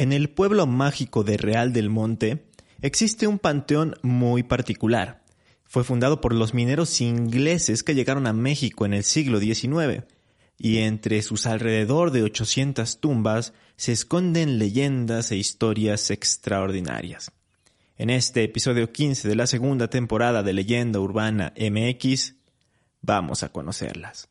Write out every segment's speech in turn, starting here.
En el pueblo mágico de Real del Monte existe un panteón muy particular. Fue fundado por los mineros ingleses que llegaron a México en el siglo XIX, y entre sus alrededor de 800 tumbas se esconden leyendas e historias extraordinarias. En este episodio 15 de la segunda temporada de Leyenda Urbana MX, vamos a conocerlas.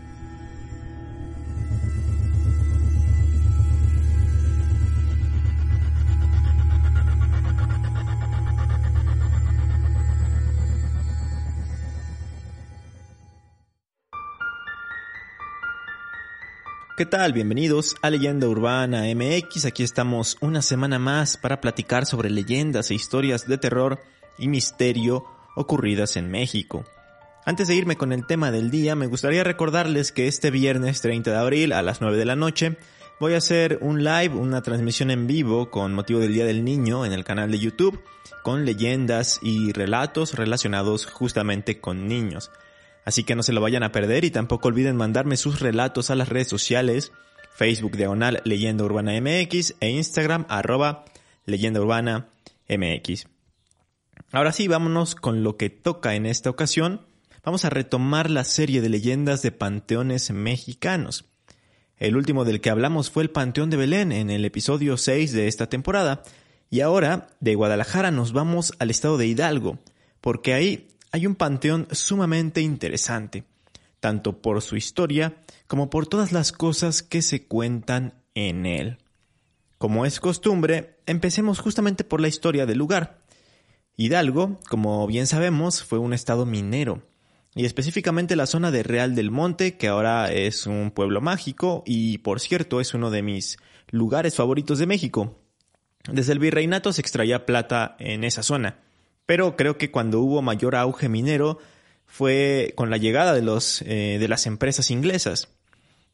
¿Qué tal? Bienvenidos a Leyenda Urbana MX. Aquí estamos una semana más para platicar sobre leyendas e historias de terror y misterio ocurridas en México. Antes de irme con el tema del día, me gustaría recordarles que este viernes 30 de abril a las 9 de la noche voy a hacer un live, una transmisión en vivo con motivo del Día del Niño en el canal de YouTube, con leyendas y relatos relacionados justamente con niños. Así que no se lo vayan a perder y tampoco olviden mandarme sus relatos a las redes sociales, Facebook diagonal Leyenda Urbana MX e Instagram arroba Leyenda Urbana MX. Ahora sí, vámonos con lo que toca en esta ocasión. Vamos a retomar la serie de leyendas de panteones mexicanos. El último del que hablamos fue el Panteón de Belén en el episodio 6 de esta temporada. Y ahora, de Guadalajara nos vamos al estado de Hidalgo, porque ahí hay un panteón sumamente interesante, tanto por su historia como por todas las cosas que se cuentan en él. Como es costumbre, empecemos justamente por la historia del lugar. Hidalgo, como bien sabemos, fue un estado minero, y específicamente la zona de Real del Monte, que ahora es un pueblo mágico y por cierto es uno de mis lugares favoritos de México. Desde el virreinato se extraía plata en esa zona pero creo que cuando hubo mayor auge minero fue con la llegada de, los, eh, de las empresas inglesas.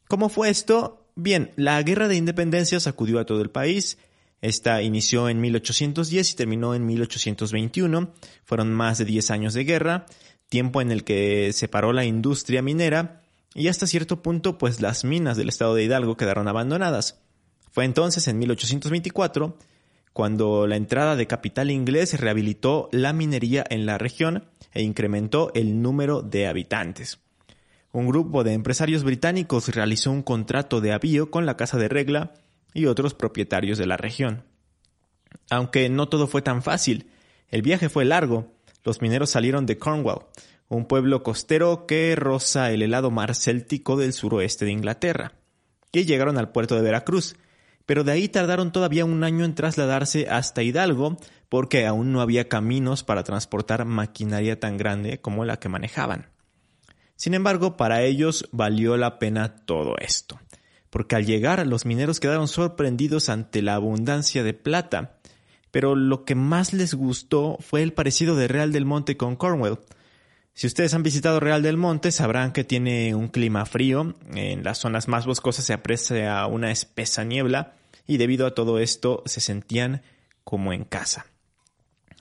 ¿Cómo fue esto? Bien, la guerra de independencia sacudió a todo el país. Esta inició en 1810 y terminó en 1821. Fueron más de 10 años de guerra, tiempo en el que se paró la industria minera y hasta cierto punto pues las minas del estado de Hidalgo quedaron abandonadas. Fue entonces en 1824 cuando la entrada de capital inglés rehabilitó la minería en la región e incrementó el número de habitantes. Un grupo de empresarios británicos realizó un contrato de avío con la Casa de Regla y otros propietarios de la región. Aunque no todo fue tan fácil, el viaje fue largo. Los mineros salieron de Cornwall, un pueblo costero que roza el helado mar céltico del suroeste de Inglaterra, y llegaron al puerto de Veracruz, pero de ahí tardaron todavía un año en trasladarse hasta Hidalgo porque aún no había caminos para transportar maquinaria tan grande como la que manejaban. Sin embargo, para ellos valió la pena todo esto, porque al llegar los mineros quedaron sorprendidos ante la abundancia de plata, pero lo que más les gustó fue el parecido de Real del Monte con Cornwall. Si ustedes han visitado Real del Monte, sabrán que tiene un clima frío, en las zonas más boscosas se aprecia una espesa niebla, y debido a todo esto se sentían como en casa.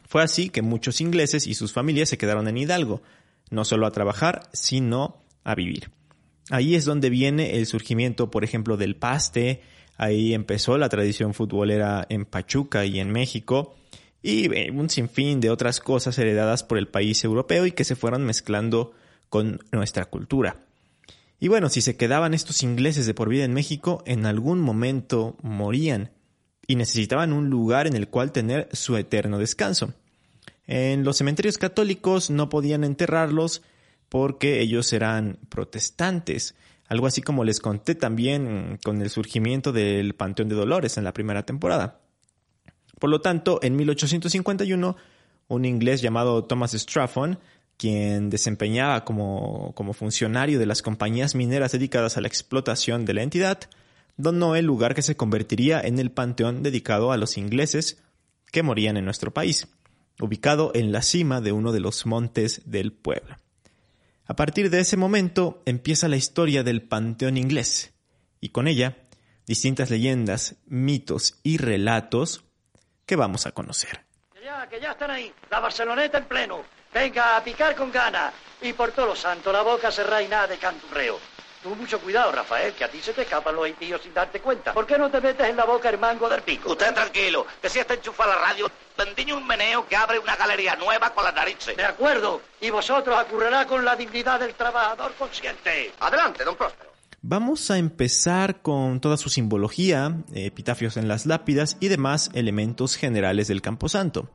Fue así que muchos ingleses y sus familias se quedaron en Hidalgo, no solo a trabajar, sino a vivir. Ahí es donde viene el surgimiento, por ejemplo, del paste, ahí empezó la tradición futbolera en Pachuca y en México, y eh, un sinfín de otras cosas heredadas por el país europeo y que se fueron mezclando con nuestra cultura. Y bueno, si se quedaban estos ingleses de por vida en México, en algún momento morían y necesitaban un lugar en el cual tener su eterno descanso. En los cementerios católicos no podían enterrarlos porque ellos eran protestantes, algo así como les conté también con el surgimiento del Panteón de Dolores en la primera temporada. Por lo tanto, en 1851, un inglés llamado Thomas Strafford quien desempeñaba como, funcionario de las compañías mineras dedicadas a la explotación de la entidad, donó el lugar que se convertiría en el panteón dedicado a los ingleses que morían en nuestro país, ubicado en la cima de uno de los montes del pueblo. A partir de ese momento empieza la historia del panteón inglés, y con ella distintas leyendas, mitos y relatos que vamos a conocer. Ya, que ya están ahí, la Barceloneta en pleno. Venga a picar con ganas. Y por todos los santos, la boca cerrada y nada de canturreo. Tú mucho cuidado, Rafael, que a ti se te escapan los impíos sin darte cuenta. ¿Por qué no te metes en la boca el mango del pico? Usted tranquilo, que si está enchufada la radio, tendiño un meneo que abre una galería nueva con las narices. De acuerdo. Y vosotros acurrerá con la dignidad del trabajador consciente. Adelante, don Próspero. Vamos a empezar con toda su simbología, epitafios en las lápidas y demás elementos generales del Camposanto.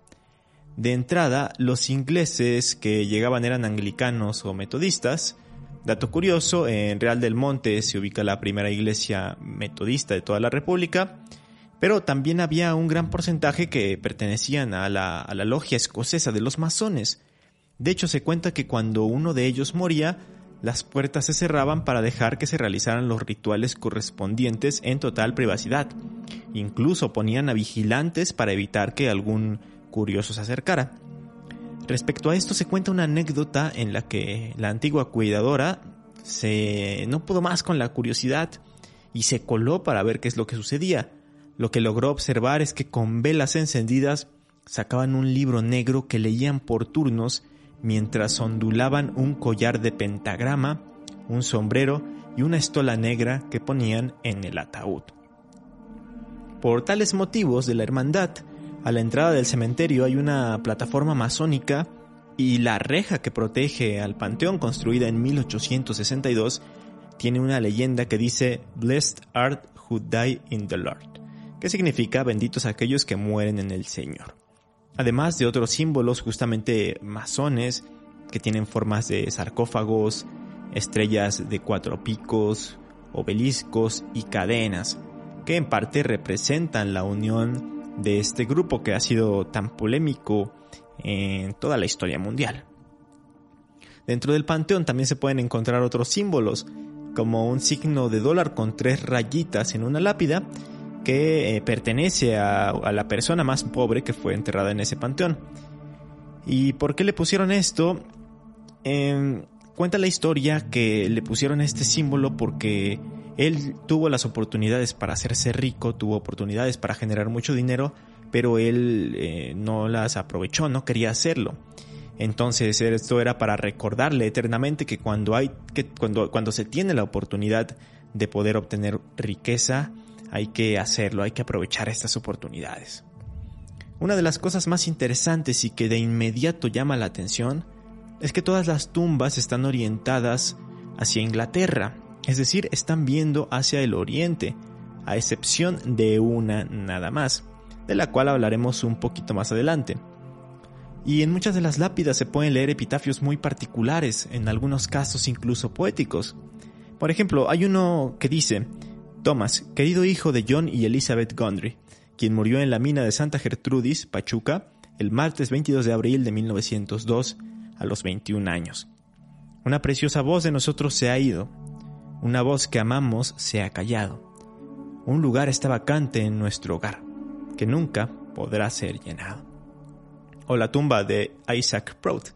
De entrada, los ingleses que llegaban eran anglicanos o metodistas. Dato curioso, en Real del Monte se ubica la primera iglesia metodista de toda la República, pero también había un gran porcentaje que pertenecían a la, a la logia escocesa de los masones. De hecho, se cuenta que cuando uno de ellos moría, las puertas se cerraban para dejar que se realizaran los rituales correspondientes en total privacidad. Incluso ponían a vigilantes para evitar que algún curioso se acercara. Respecto a esto se cuenta una anécdota en la que la antigua cuidadora se no pudo más con la curiosidad y se coló para ver qué es lo que sucedía. Lo que logró observar es que con velas encendidas sacaban un libro negro que leían por turnos mientras ondulaban un collar de pentagrama, un sombrero y una estola negra que ponían en el ataúd. Por tales motivos de la hermandad, a la entrada del cementerio hay una plataforma masónica y la reja que protege al panteón construida en 1862 tiene una leyenda que dice Blessed art who die in the Lord, que significa benditos aquellos que mueren en el Señor. Además de otros símbolos justamente masones que tienen formas de sarcófagos, estrellas de cuatro picos, obeliscos y cadenas, que en parte representan la unión de este grupo que ha sido tan polémico en toda la historia mundial. Dentro del panteón también se pueden encontrar otros símbolos, como un signo de dólar con tres rayitas en una lápida, que eh, pertenece a, la persona más pobre que fue enterrada en ese panteón. ¿Y por qué le pusieron esto? Em, cuenta la historia que le pusieron este símbolo porque él tuvo las oportunidades para hacerse rico, tuvo oportunidades para generar mucho dinero, pero él eh, no las aprovechó, no quería hacerlo. Entonces esto era para recordarle eternamente que cuando hay que cuando cuando se tiene la oportunidad de poder obtener riqueza, hay que hacerlo, hay que aprovechar estas oportunidades. Una de las cosas más interesantes y que de inmediato llama la atención es que todas las tumbas están orientadas hacia Inglaterra, es decir, están viendo hacia el oriente, a excepción de una nada más, de la cual hablaremos un poquito más adelante. Y en muchas de las lápidas se pueden leer epitafios muy particulares, en algunos casos incluso poéticos. Por ejemplo, hay uno que dice, Thomas, querido hijo de John y Elizabeth Gondry, quien murió en la mina de Santa Gertrudis, Pachuca, el martes 22 de abril de 1902, a los 21 años. Una preciosa voz de nosotros se ha ido, una voz que amamos se ha callado. Un lugar está vacante en nuestro hogar, que nunca podrá ser llenado. O la tumba de Isaac Prout,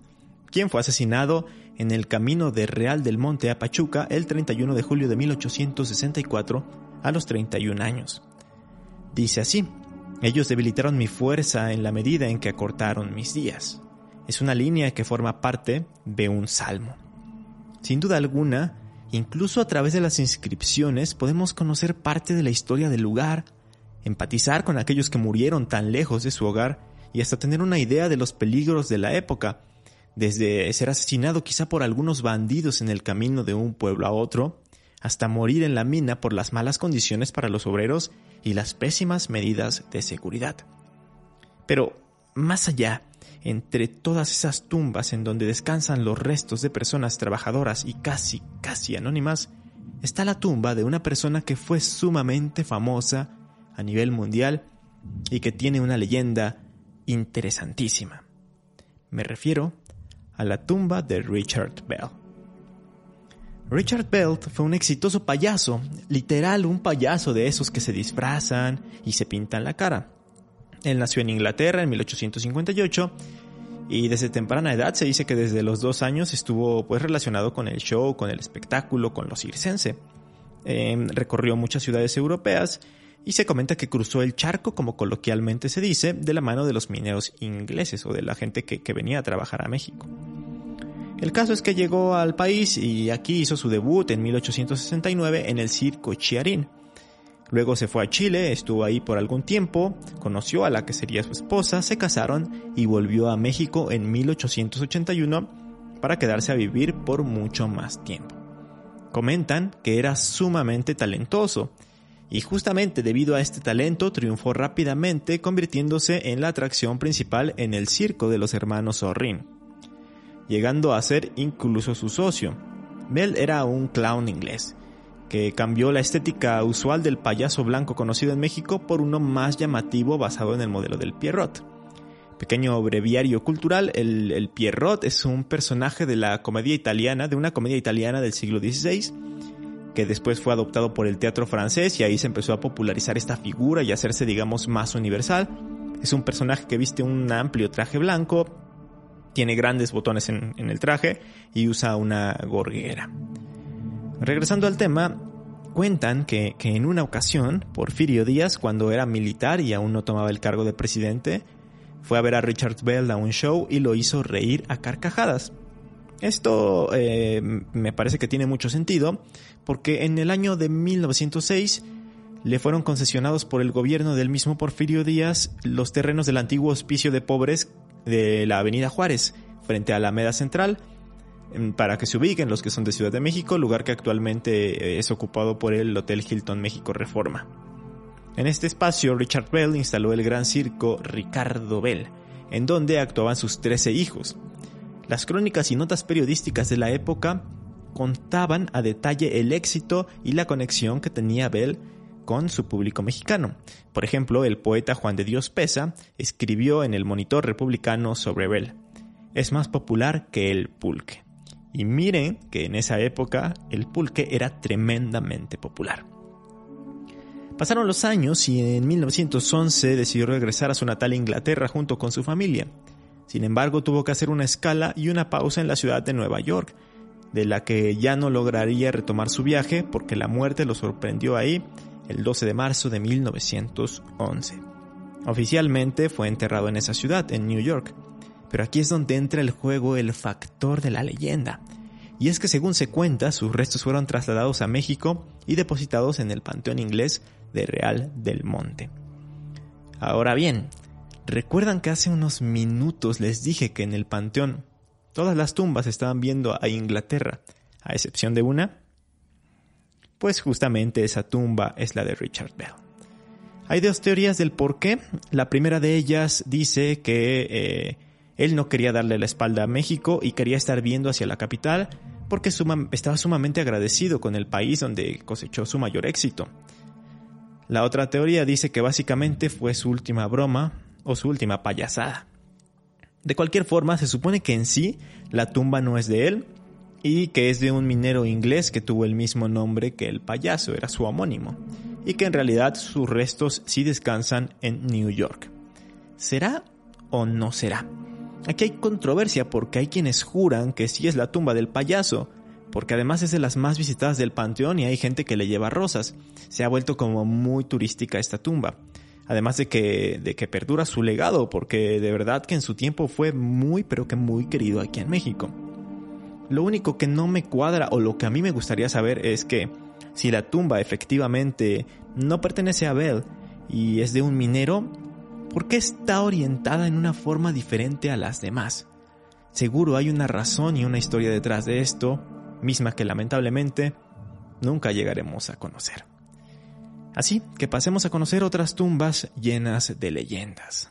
quien fue asesinado en el camino de Real del Monte a Pachuca el 31 de julio de 1864 a los 31 años. Dice así, ellos debilitaron mi fuerza en la medida en que acortaron mis días. Es una línea que forma parte de un salmo. Sin duda alguna, Incluso a través de las inscripciones podemos conocer parte de la historia del lugar, empatizar con aquellos que murieron tan lejos de su hogar y hasta tener una idea de los peligros de la época, desde ser asesinado quizá por algunos bandidos en el camino de un pueblo a otro, hasta morir en la mina por las malas condiciones para los obreros y las pésimas medidas de seguridad. Pero, más allá, entre todas esas tumbas en donde descansan los restos de personas trabajadoras y casi, casi anónimas, está la tumba de una persona que fue sumamente famosa a nivel mundial y que tiene una leyenda interesantísima. Me refiero a la tumba de Richard Bell. Richard Bell fue un exitoso payaso, literal un payaso de esos que se disfrazan y se pintan la cara. Él nació en Inglaterra en 1858 y desde temprana edad se dice que desde los dos años estuvo pues relacionado con el show, con el espectáculo, con lo circense. Em, recorrió muchas ciudades europeas y se comenta que cruzó el charco, como coloquialmente se dice, de la mano de los mineros ingleses o de la gente que, que venía a trabajar a México. El caso es que llegó al país y aquí hizo su debut en 1869 en el circo Chiarín. Luego se fue a Chile, estuvo ahí por algún tiempo, conoció a la que sería su esposa, se casaron y volvió a México en 1881 para quedarse a vivir por mucho más tiempo. Comentan que era sumamente talentoso y justamente debido a este talento triunfó rápidamente convirtiéndose en la atracción principal en el circo de los hermanos Zorrin llegando a ser incluso su socio. Bell era un clown inglés, que cambió la estética usual del payaso blanco conocido en México por uno más llamativo basado en el modelo del Pierrot. Pequeño breviario cultural, el, Pierrot es un personaje de la comedia italiana, de una comedia italiana del siglo XVI, que después fue adoptado por el teatro francés y ahí se empezó a popularizar esta figura y hacerse, digamos, más universal. Es un personaje que viste un amplio traje blanco, tiene grandes botones en, el traje y usa una gorguera. Regresando al tema, cuentan que, en una ocasión, Porfirio Díaz, cuando era militar y aún no tomaba el cargo de presidente, fue a ver a Richard Bell a un show y lo hizo reír a carcajadas. Esto eh, me parece que tiene mucho sentido, porque en el año de 1906 le fueron concesionados por el gobierno del mismo Porfirio Díaz los terrenos del antiguo hospicio de pobres de la Avenida Juárez, frente a la Alameda Central, para que se ubiquen los que son de Ciudad de México, lugar que actualmente eh, es ocupado por el Hotel Hilton México Reforma. En este espacio, Richard Bell instaló el gran circo Ricardo Bell, en donde actuaban sus 13 hijos. Las crónicas y notas periodísticas de la época contaban a detalle el éxito y la conexión que tenía Bell con su público mexicano. Por ejemplo, el poeta Juan de Dios Pesa escribió en el Monitor Republicano sobre Bell. Es más popular que el pulque. Y miren que en esa época el pulque era tremendamente popular. Pasaron los años y en 1911 decidió regresar a su natal Inglaterra junto con su familia. Sin embargo, tuvo que hacer una escala y una pausa en la ciudad de Nueva York, de la que ya no lograría retomar su viaje porque la muerte lo sorprendió ahí el 12 de marzo de 1911. Oficialmente fue enterrado en esa ciudad, en New York, pero aquí es donde entra el juego el factor de la leyenda. Y es que según se cuenta, sus restos fueron trasladados a México y depositados en el Panteón Inglés de Real del Monte. Ahora bien, ¿recuerdan que hace unos minutos les dije que en el Panteón todas las tumbas estaban viendo a Inglaterra, a excepción de una? pues justamente esa tumba es la de Richard Bell. Hay dos teorías del por qué. La primera de ellas dice que eh, él no quería darle la espalda a México y quería estar viendo hacia la capital porque estaba sumamente agradecido con el país donde cosechó su mayor éxito. La otra teoría dice que básicamente fue su última broma o su última payasada. De cualquier forma, se supone que en sí la tumba no es de él, y que es de un minero inglés que tuvo el mismo nombre que el payaso, era su homónimo, y que en realidad sus restos sí descansan en New York. ¿Será o no será? Aquí hay controversia porque hay quienes juran que sí es la tumba del payaso, porque además es de las más visitadas del panteón y hay gente que le lleva rosas. Se ha vuelto como muy turística esta tumba. Además de que, de que perdura su legado, porque de verdad que en su tiempo fue muy pero que muy querido aquí en México. Lo único que no me cuadra o lo que a mí me gustaría saber es que si la tumba efectivamente no pertenece a Bell y es de un minero, ¿por qué está orientada en una forma diferente a las demás? Seguro hay una razón y una historia detrás de esto, misma que lamentablemente nunca llegaremos a conocer. Así que pasemos a conocer otras tumbas llenas de leyendas.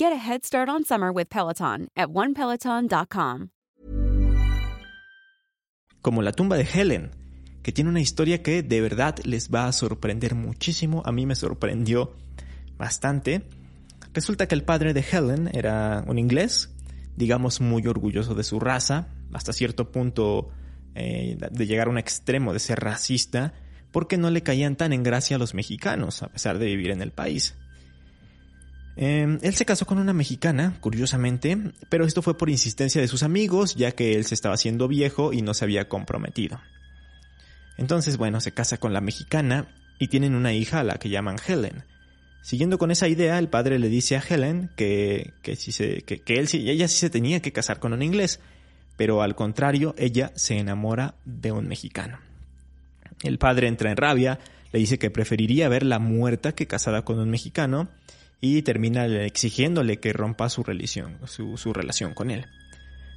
Get a head start on summer with Peloton at onepeloton.com. Como la tumba de Helen, que tiene una historia que de verdad les va a sorprender muchísimo. A mí me sorprendió bastante. Resulta que el padre de Helen era un inglés, digamos muy orgulloso de su raza, hasta cierto punto eh, de llegar a un extremo de ser racista, porque no le caían tan en gracia a los mexicanos, a pesar de vivir en el país. Eh, él se casó con una mexicana, curiosamente, pero esto fue por insistencia de sus amigos, ya que él se estaba haciendo viejo y no se había comprometido. Entonces, bueno, se casa con la mexicana y tienen una hija a la que llaman Helen. Siguiendo con esa idea, el padre le dice a Helen que, que, si ella sí se tenía que casar con un inglés, pero al contrario, ella se enamora de un mexicano. El padre entra en rabia, le dice que preferiría verla muerta que casada con un mexicano y termina exigiéndole que rompa su, religión, su, su relación con él.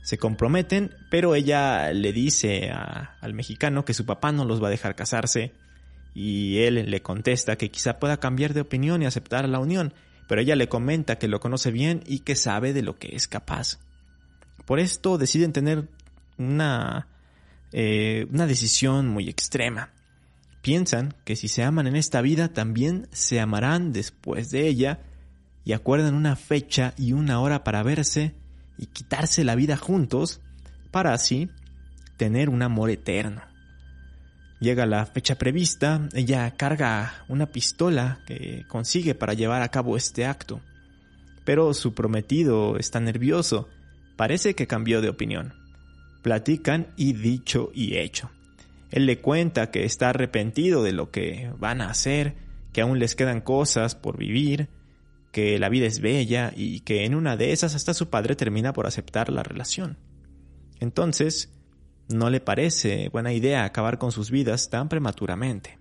Se comprometen, pero ella le dice al mexicano que su papá no los va a dejar casarse y él le contesta que quizá pueda cambiar de opinión y aceptar la unión, pero ella le comenta que lo conoce bien y que sabe de lo que es capaz. Por esto deciden tener una, eh, una decisión muy extrema. Piensan que si se aman en esta vida también se amarán después de ella y acuerdan una fecha y una hora para verse y quitarse la vida juntos para así tener un amor eterno. Llega la fecha prevista, ella carga una pistola que consigue para llevar a cabo este acto. Pero su prometido está nervioso, parece que cambió de opinión. Platican y dicho y hecho. Él le cuenta que está arrepentido de lo que van a hacer, que aún les quedan cosas por vivir, que la vida es bella y que en una de esas hasta su padre termina por aceptar la relación. Entonces, no le parece buena idea acabar con sus vidas tan prematuramente.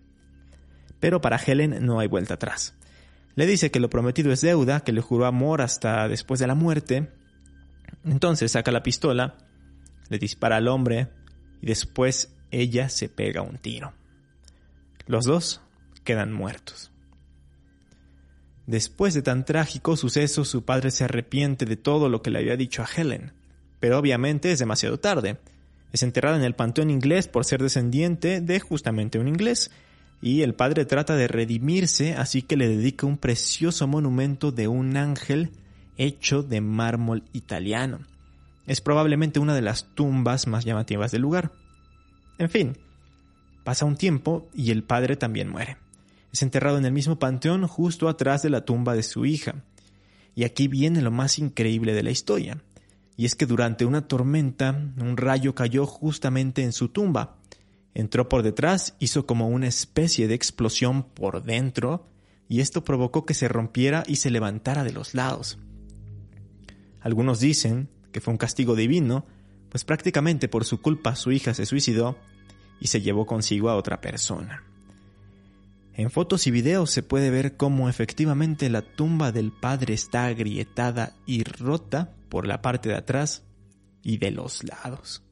Pero para Helen no hay vuelta atrás. Le dice que lo prometido es deuda, que le juró amor hasta después de la muerte. Entonces saca la pistola, le dispara al hombre y después ella se pega un tiro. Los dos quedan muertos. Después de tan trágico suceso, su padre se arrepiente de todo lo que le había dicho a Helen, pero obviamente es demasiado tarde. Es enterrada en el panteón inglés por ser descendiente de justamente un inglés, y el padre trata de redimirse, así que le dedica un precioso monumento de un ángel hecho de mármol italiano. Es probablemente una de las tumbas más llamativas del lugar. En fin, pasa un tiempo y el padre también muere. Es enterrado en el mismo panteón justo atrás de la tumba de su hija. Y aquí viene lo más increíble de la historia y es que durante una tormenta un rayo cayó justamente en su tumba. Entró por detrás, hizo como una especie de explosión por dentro, y esto provocó que se rompiera y se levantara de los lados. Algunos dicen que fue un castigo divino, pues prácticamente por su culpa su hija se suicidó y se llevó consigo a otra persona. En fotos y videos se puede ver cómo efectivamente la tumba del padre está agrietada y rota por la parte de atrás y de los lados.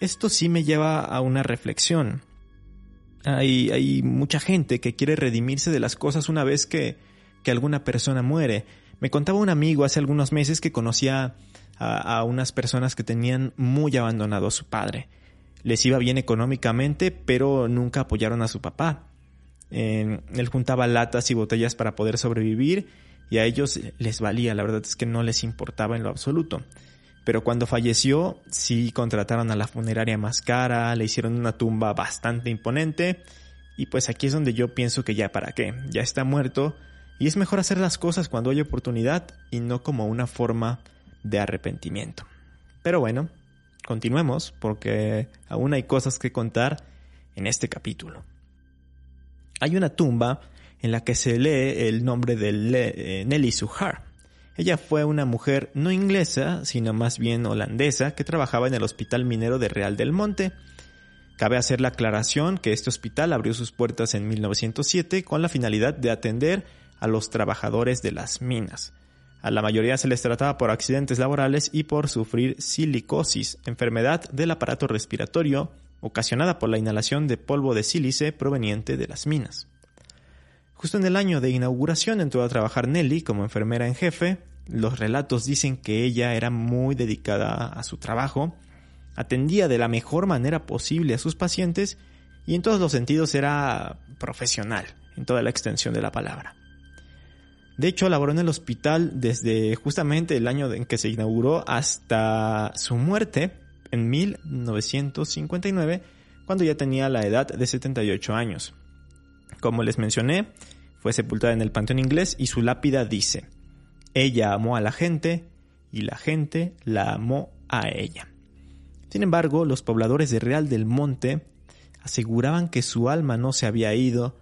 Esto sí me lleva a una reflexión. Hay, hay mucha gente que quiere redimirse de las cosas una vez que, que alguna persona muere. Me contaba un amigo hace algunos meses que conocía a, a unas personas que tenían muy abandonado a su padre. Les iba bien económicamente, pero nunca apoyaron a su papá. él juntaba latas y botellas para poder sobrevivir y a ellos les valía, la verdad es que no les importaba en lo absoluto. Pero cuando falleció, sí contrataron a la funeraria más cara, le hicieron una tumba bastante imponente, y pues aquí es donde yo pienso que ya para qué, ya está muerto, y es mejor hacer las cosas cuando hay oportunidad y no como una forma de arrepentimiento. Pero bueno, continuemos porque aún hay cosas que contar en este capítulo. Hay una tumba en la que se lee el nombre de eh, Nelly Suhar. Ella fue una mujer no inglesa, sino más bien holandesa, que trabajaba en el Hospital Minero de Real del Monte. Cabe hacer la aclaración que este hospital abrió sus puertas en 1907 con la finalidad de atender a los trabajadores de las minas. A la mayoría se les trataba por accidentes laborales y por sufrir silicosis, enfermedad del aparato respiratorio ocasionada por la inhalación de polvo de sílice proveniente de las minas. Justo en el año de inauguración entró a trabajar Nelly como enfermera en jefe. Los relatos dicen que ella era muy dedicada a su trabajo, atendía de la mejor manera posible a sus pacientes y en todos los sentidos era profesional, en toda la extensión de la palabra. De hecho, laboró en el hospital desde justamente el año en que se inauguró hasta su muerte en 1959, cuando ya tenía la edad de 78 años. Como les mencioné, fue sepultada en el Panteón Inglés y su lápida dice, ella amó a la gente y la gente la amó a ella. Sin embargo, los pobladores de Real del Monte aseguraban que su alma no se había ido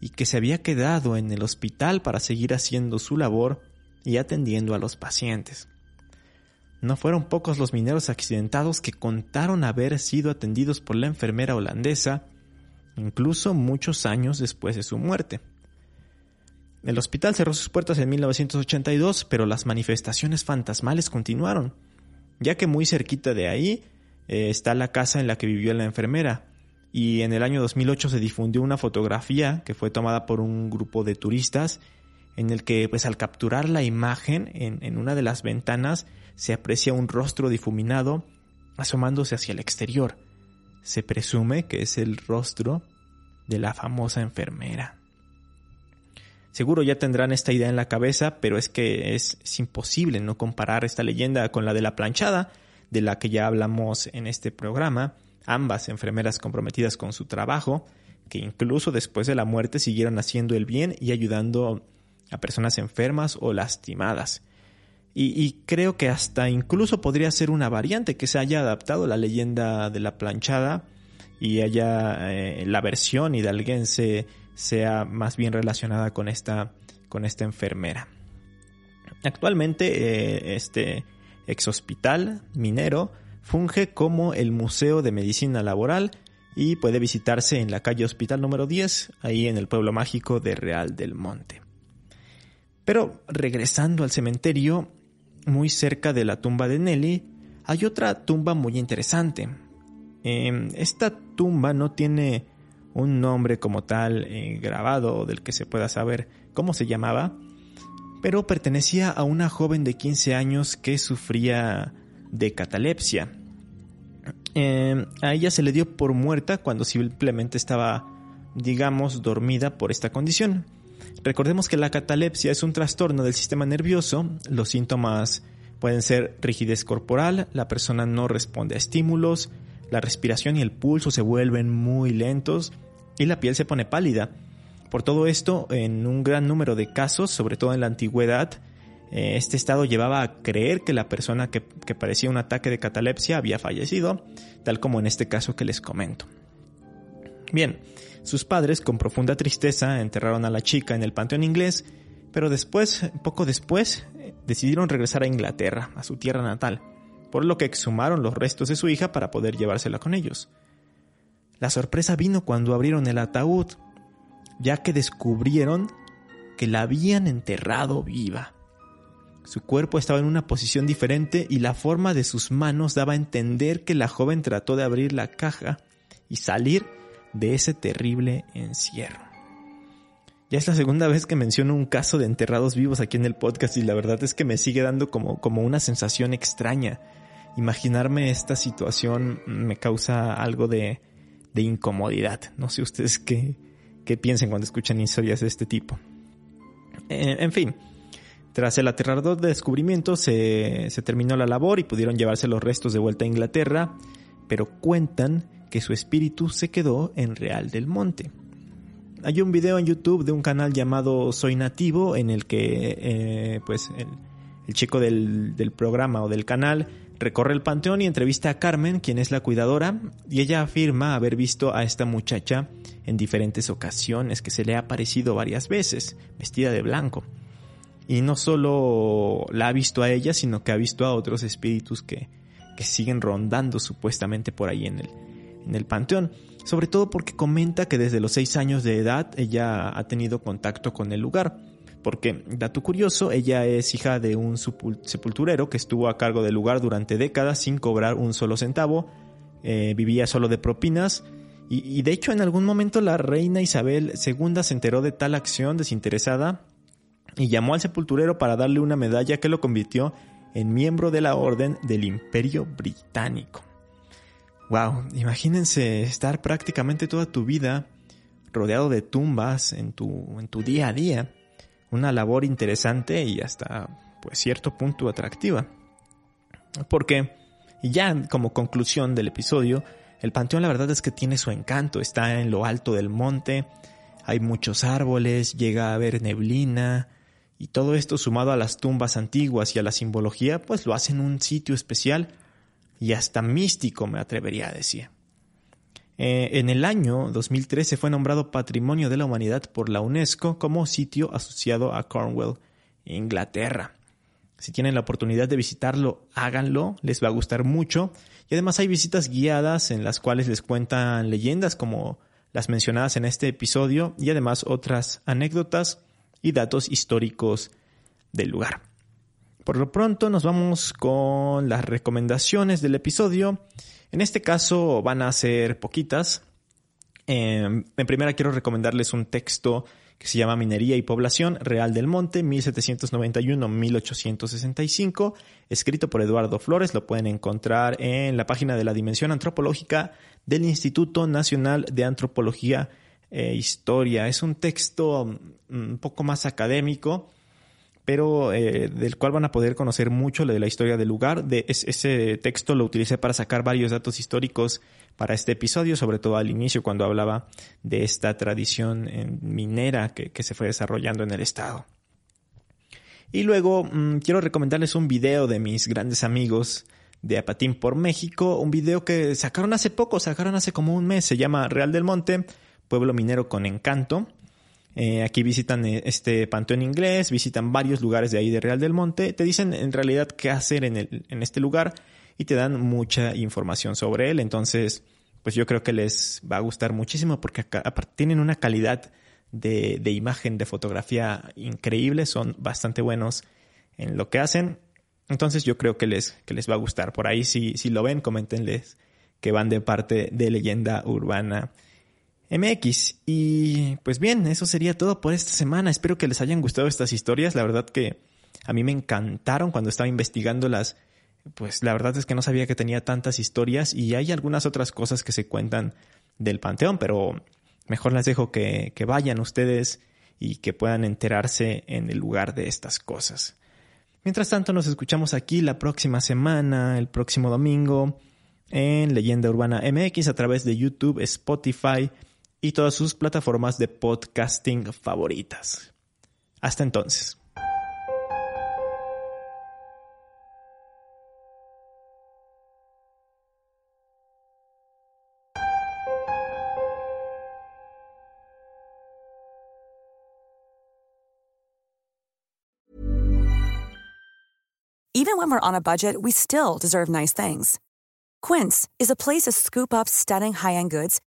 y que se había quedado en el hospital para seguir haciendo su labor y atendiendo a los pacientes. No fueron pocos los mineros accidentados que contaron haber sido atendidos por la enfermera holandesa, incluso muchos años después de su muerte. El hospital cerró sus puertas en 1982, pero las manifestaciones fantasmales continuaron, ya que muy cerquita de ahí eh, está la casa en la que vivió la enfermera, y en el año 2008 se difundió una fotografía que fue tomada por un grupo de turistas en el que pues al capturar la imagen en, una de las ventanas se aprecia un rostro difuminado asomándose hacia el exterior. Se presume que es el rostro de la famosa enfermera. Seguro ya tendrán esta idea en la cabeza, pero es que es, es, imposible no comparar esta leyenda con la de la planchada, de la que ya hablamos en este programa, ambas enfermeras comprometidas con su trabajo, que incluso después de la muerte siguieron haciendo el bien y ayudando a personas enfermas o lastimadas. Y, creo que hasta incluso podría ser una variante que se haya adaptado la leyenda de la planchada y haya eh, la versión hidalguense sea más bien relacionada con esta, con esta enfermera. Actualmente eh, este ex hospital minero funge como el Museo de Medicina Laboral y puede visitarse en la calle Hospital número 10, ahí en el pueblo mágico de Real del Monte. Pero regresando al cementerio, muy cerca de la tumba de Nelly, hay otra tumba muy interesante. Em, esta tumba no tiene un nombre como tal eh, grabado del que se pueda saber cómo se llamaba, pero pertenecía a una joven de 15 años que sufría de catalepsia. Em, a ella se le dio por muerta cuando simplemente estaba, digamos, dormida por esta condición. Recordemos que la catalepsia es un trastorno del sistema nervioso. Los síntomas pueden ser rigidez corporal, la persona no responde a estímulos, la respiración y el pulso se vuelven muy lentos y la piel se pone pálida. Por todo esto, en un gran número de casos, sobre todo en la antigüedad, este estado llevaba a creer que la persona que, padecía un ataque de catalepsia había fallecido, tal como en este caso que les comento. Bien, sus padres, con profunda tristeza, enterraron a la chica en el panteón inglés, pero después, poco después, decidieron regresar a Inglaterra, a su tierra natal, por lo que exhumaron los restos de su hija para poder llevársela con ellos. La sorpresa vino cuando abrieron el ataúd, ya que descubrieron que la habían enterrado viva. Su cuerpo estaba en una posición diferente y la forma de sus manos daba a entender que la joven trató de abrir la caja y salir de ese terrible encierro. Ya es la segunda vez que menciono un caso de enterrados vivos aquí en el podcast y la verdad es que me sigue dando como, como una sensación extraña. Imaginarme esta situación me causa algo de, de incomodidad. No sé ustedes qué, qué piensen cuando escuchan historias de este tipo. Eh, en fin, tras el aterrador descubrimiento se, se terminó la labor y pudieron llevarse los restos de vuelta a Inglaterra, pero cuentan que su espíritu se quedó en Real del Monte. Hay un video en YouTube de un canal llamado Soy Nativo en el que eh, pues el, chico del, programa o del canal recorre el panteón y entrevista a Carmen, quien es la cuidadora, y ella afirma haber visto a esta muchacha en diferentes ocasiones, que se le ha aparecido varias veces, vestida de blanco. Y no solo la ha visto a ella, sino que ha visto a otros espíritus que, que siguen rondando supuestamente por ahí en el, en el panteón. Sobre todo porque comenta que desde los seis años de edad ella ha tenido contacto con el lugar. Porque, dato curioso, ella es hija de un sepulturero que estuvo a cargo del lugar durante décadas sin cobrar un solo centavo, eh, vivía solo de propinas, y, y, de hecho en algún momento la reina Isabel II se enteró de tal acción desinteresada y llamó al sepulturero para darle una medalla que lo convirtió en miembro de la Orden del Imperio Británico. Wow, imagínense estar prácticamente toda tu vida rodeado de tumbas en tu, en tu día a día. Una labor interesante y hasta pues cierto punto atractiva. Porque ya como conclusión del episodio, el panteón la verdad es que tiene su encanto, está en lo alto del monte, hay muchos árboles, llega a haber neblina, y todo esto sumado a las tumbas antiguas y a la simbología, pues lo hacen un sitio especial y hasta místico, me atrevería a decir. Eh, en el año 2013 fue nombrado Patrimonio de la Humanidad por la UNESCO como sitio asociado a Cornwall, Inglaterra. Si tienen la oportunidad de visitarlo, háganlo, les va a gustar mucho. Y además hay visitas guiadas en las cuales les cuentan leyendas como las mencionadas en este episodio y además otras anécdotas y datos históricos del lugar. Por lo pronto nos vamos con las recomendaciones del episodio. En este caso van a ser poquitas. Em, en primera quiero recomendarles un texto que se llama Minería y Población Real del Monte 1791-1865, escrito por Eduardo Flores. Lo pueden encontrar en la página de la Dimensión Antropológica del Instituto Nacional de Antropología e Historia. Es un texto un poco más académico, pero eh, del cual van a poder conocer mucho de la historia del lugar. De, ese texto lo utilicé para sacar varios datos históricos para este episodio, sobre todo al inicio cuando hablaba de esta tradición minera que, se fue desarrollando en el estado. Y luego mm, quiero recomendarles un video de mis grandes amigos de Apatín por México, un video que sacaron hace poco, sacaron hace como un mes, se llama Real del Monte, pueblo minero con encanto. Eh, aquí visitan eh, este panteón inglés, visitan varios lugares de ahí de Real del Monte, te dicen en realidad qué hacer en, el, en este lugar y te dan mucha información sobre él. Entonces, pues yo creo que les va a gustar muchísimo porque tienen una calidad de, de, imagen, de fotografía increíble, son bastante buenos en lo que hacen. Entonces yo creo que les, que les va a gustar. Por ahí si, si lo ven, coméntenles que van de parte de leyenda urbana MX. Y pues bien, eso sería todo por esta semana. Espero que les hayan gustado estas historias. La verdad que a mí me encantaron cuando estaba investigándolas. Pues la verdad es que no sabía que tenía tantas historias y hay algunas otras cosas que se cuentan del Panteón, pero mejor les dejo que, que vayan ustedes y que puedan enterarse en el lugar de estas cosas. Mientras tanto, nos escuchamos aquí la próxima semana, el próximo domingo, en Leyenda Urbana MX a través de YouTube, Spotify, y todas sus plataformas de podcasting favoritas. Hasta entonces. Even when we're on a budget, we still deserve nice things. Quince is a place to scoop up stunning high-end goods